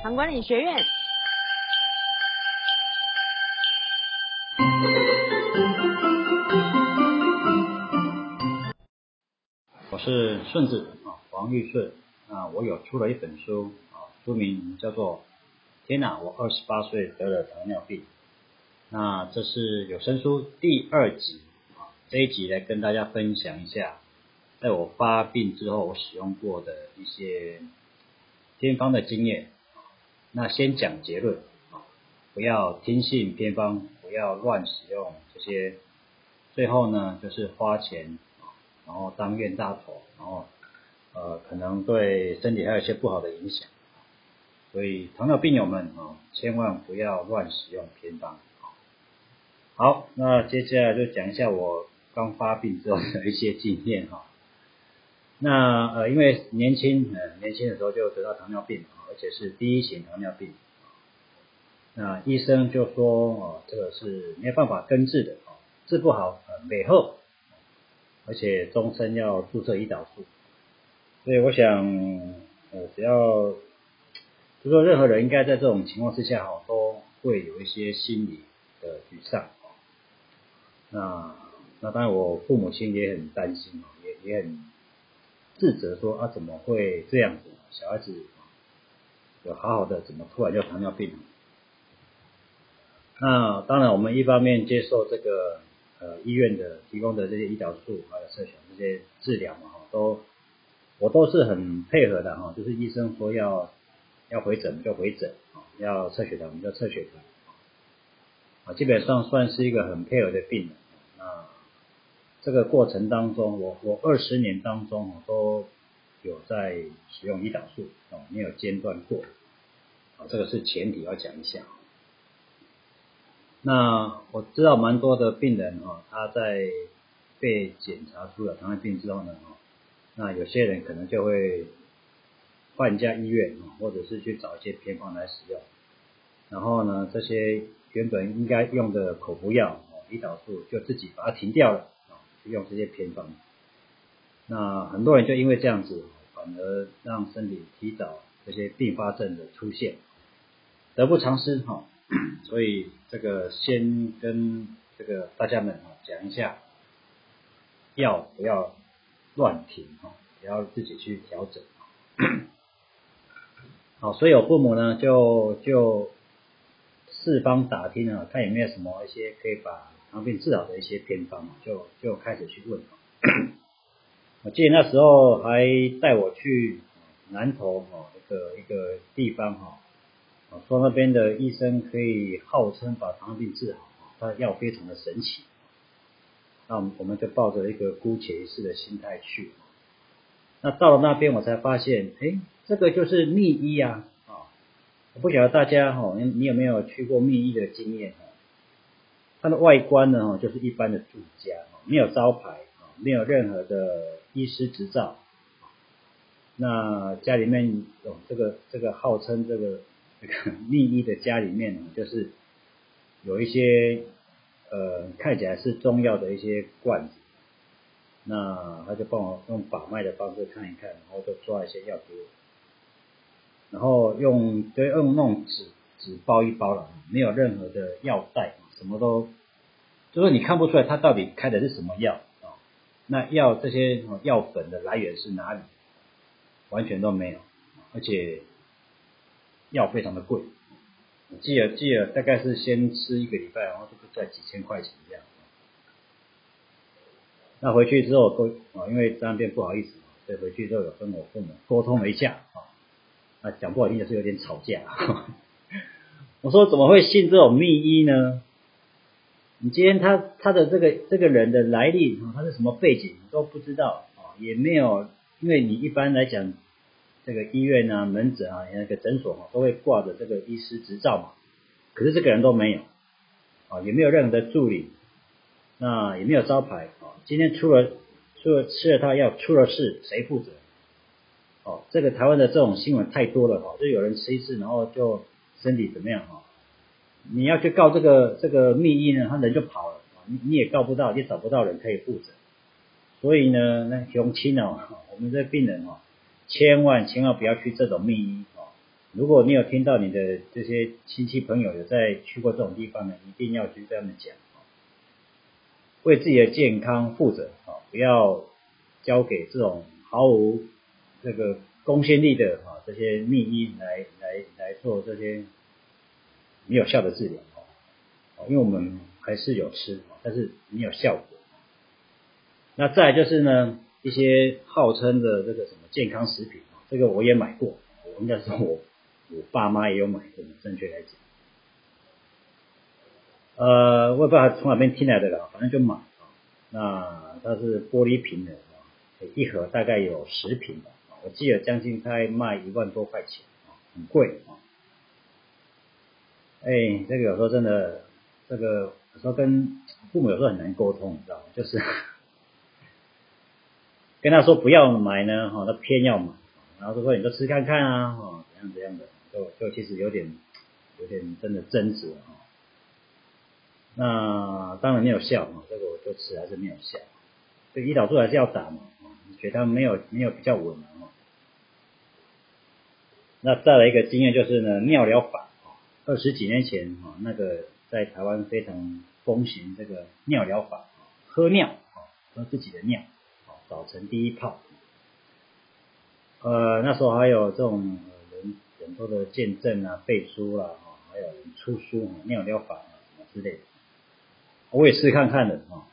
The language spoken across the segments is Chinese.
唐管理学院。我是顺子啊，黄玉顺啊，我有出了一本书啊，书名叫做《天哪，我二十八岁得了糖尿病》。那这是有声书第二集啊，这一集来跟大家分享一下，在我发病之后我使用过的一些偏方的经验。那先讲结论啊，不要听信偏方，不要乱使用这些，最后呢就是花钱然后当冤大头，然后呃可能对身体还有一些不好的影响，所以糖尿病友们啊，千万不要乱使用偏方。好，那接下来就讲一下我刚发病之后的一些经验哈。那呃因为年轻呃年轻的时候就得到糖尿病。而且是第一型糖尿病，那医生就说哦，这个是没办法根治的哦，治不好呃美后，而且终身要注射胰岛素，所以我想呃只要就说任何人应该在这种情况之下哈，都会有一些心理的沮丧那那当然我父母亲也很担心哦，也也很自责说啊怎么会这样子，小孩子。有好好的，怎么突然就糖尿病了？那当然，我们一方面接受这个呃医院的提供的这些胰岛素还有摄取这些治疗嘛，哈，都我都是很配合的哈，就是医生说要要回诊就回诊，啊，要测血糖我们就测血糖，啊，基本上算是一个很配合的病人。那这个过程当中，我我二十年当中都。有在使用胰岛素哦，没有间断过啊，这个是前提要讲一下。那我知道蛮多的病人哈，他在被检查出了糖尿病之后呢，哈，那有些人可能就会换一家医院啊，或者是去找一些偏方来使用。然后呢，这些原本应该用的口服药哦，胰岛素就自己把它停掉了啊，去用这些偏方。那很多人就因为这样子，反而让身体提早这些并发症的出现，得不偿失哈。所以这个先跟这个大家们哈讲一下，药不要乱停哈，也要自己去调整。好，所以有父母呢就就四方打听啊，看有没有什么一些可以把糖尿病治好的一些偏方嘛，就就开始去问。我记得那时候还带我去南投哈一个一个地方哈，说那边的医生可以号称把糖尿病治好，他药非常的神奇。那我们我们就抱着一个姑且一试的心态去。那到了那边我才发现，哎，这个就是秘医啊啊！我不晓得大家哈，你有没有去过秘医的经验哈？它的外观呢哈，就是一般的住家，没有招牌。没有任何的医师执照，那家里面有这个这个号称这个这个 秘医的家里面呢，就是有一些呃看起来是中药的一些罐子，那他就帮我用把脉的方式看一看，然后就抓一些药给我，然后用就用那种纸纸包一包了，没有任何的药袋，什么都就是你看不出来他到底开的是什么药。那药这些药粉的来源是哪里？完全都没有，而且药非常的贵，记得记得大概是先吃一个礼拜，然后就在几千块钱这样。那回去之后都啊，因为这边不好意思，所以回去之后有跟我父母沟通了一下啊，啊讲不好听也是有点吵架。我说怎么会信这种秘医呢？你今天他他的这个这个人的来历他是什么背景都不知道啊，也没有，因为你一般来讲，这个医院啊、门诊啊、那个诊所啊，都会挂着这个医师执照嘛。可是这个人都没有啊，也没有任何的助理，那也没有招牌啊。今天出了出了吃了他药出了事，谁负责？哦，这个台湾的这种新闻太多了哈，就有人吃一次，然后就身体怎么样哈？你要去告这个这个秘医呢，他人就跑了，你你也告不到，也找不到人可以负责。所以呢，那雄亲哦，我们这病人哦，千万千万不要去这种秘医哦。如果你有听到你的这些亲戚朋友有在去过这种地方呢，一定要去跟他们讲，为自己的健康负责啊，不要交给这种毫无这个公信力的啊这些秘医来来来做这些没有效的治疗，因为我们还是有吃，但是没有效果。那再就是呢，一些号称的这个什么健康食品这个我也买过，我应该说我我爸妈也有买过，正确来讲，呃，我也不知道从哪边听来的了，反正就买啊。那它是玻璃瓶的，一盒大概有十瓶吧，我记得将近才卖一万多块钱，很贵啊。哎，这个有时候真的，这个有时候跟父母有时候很难沟通，你知道吗？就是。跟他说不要买呢，哈，他偏要买，然后就说你就吃看看啊，哈，怎样怎样的，就就其实有点有点真的争执哈。那当然没有效哈，这个我就吃还是没有效。这胰岛素还是要打嘛，血糖没有没有比较稳嘛。那再来一个经验就是呢，尿疗法，二十几年前哈，那个在台湾非常风行这个尿疗法，喝尿啊，喝自己的尿。啊早晨第一泡，呃，那时候还有这种人很多的见证啊、背书啦，哈，还有人出书啊尿疗法啊之类的，我也试看看的啊，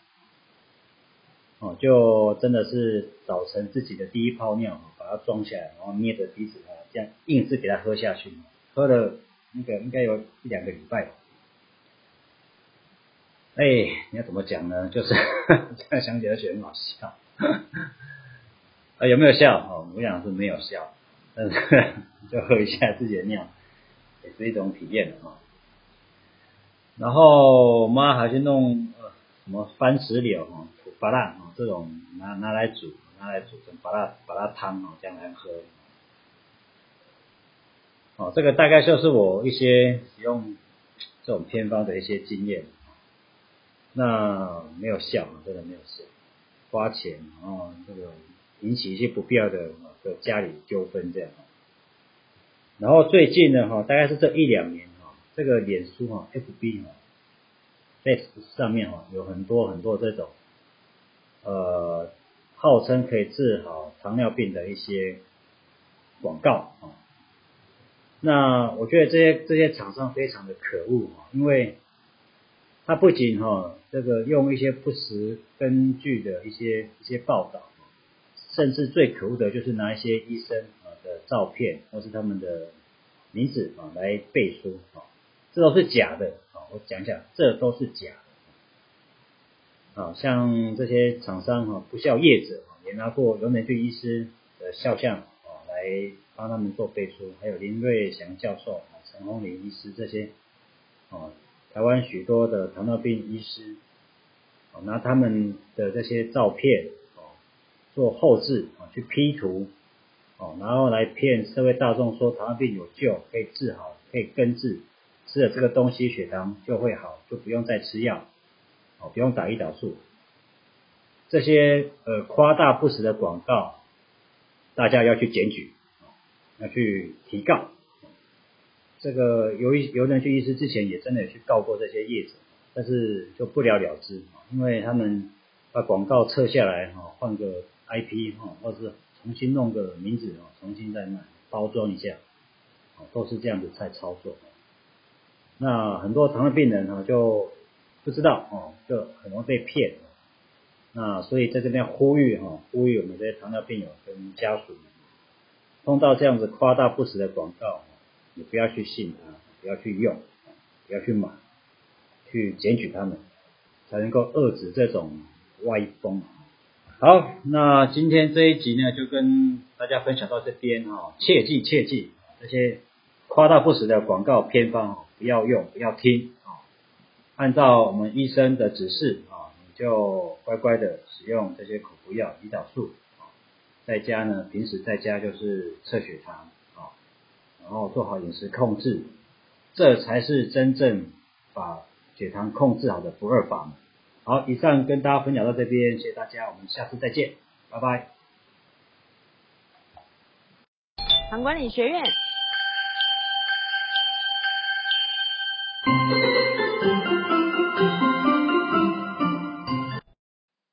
哦，就真的是早晨自己的第一泡尿，把它装起来，然后捏着鼻子啊，这样硬是给它喝下去，喝了那个应该有一两个礼拜。哎，你要怎么讲呢？就是 这样想起来觉得很好笑。啊，有没有笑？哦，我想是没有笑，但是 就喝一下自己的尿，也是一种体验的哈。然后妈还去弄什么番石榴哈、土巴辣啊这种拿拿来煮，拿来煮成巴辣巴辣汤哦，这样来喝。哦，这个大概就是我一些使用这种偏方的一些经验。那没有效，真的没有效。花钱啊，这个引起一些不必要的的家里纠纷这样。然后最近呢，哈，大概是这一两年哈，这个脸书哈，FB 哈，在上面哈有很多很多这种，呃，号称可以治好糖尿病的一些广告啊。那我觉得这些这些厂商非常的可恶啊，因为。他不仅哈这个用一些不实根据的一些一些报道，甚至最可恶的就是拿一些医生啊的照片或是他们的名字啊来背书啊，这都是假的啊！我讲讲，这都是假的啊！像这些厂商哈不孝业者也拿过刘美俊医师的肖像来帮他们做背书，还有林瑞祥教授、陈红林医师这些啊。台湾许多的糖尿病医师，拿他们的这些照片哦做后置啊去 P 图哦，然后来骗社会大众说糖尿病有救，可以治好，可以根治，吃了这个东西血糖就会好，就不用再吃药，哦不用打胰岛素。这些呃夸大不实的广告，大家要去检举，要去提告。这个由于由人去医师之前也真的有去告过这些业者，但是就不了了之，因为他们把广告撤下来哈，换个 IP 哈，或者是重新弄个名字哦，重新再卖包装一下，都是这样子在操作。那很多糖尿病人哈就不知道哦，就很容易被骗。那所以在这边呼吁哈，呼吁我们这些糖尿病友跟家属，碰到这样子夸大不实的广告。你不要去信他，不要去用，不要去买，去检举他们，才能够遏制这种歪风。好，那今天这一集呢，就跟大家分享到这边哈，切记切记，这些夸大不实的广告偏方不要用，不要听啊，按照我们医生的指示啊，你就乖乖的使用这些口服药胰岛素，在家呢，平时在家就是测血糖。然后做好饮食控制，这才是真正把血糖控制好的不二法门。好，以上跟大家分享到这边，谢谢大家，我们下次再见，拜拜。糖管理学院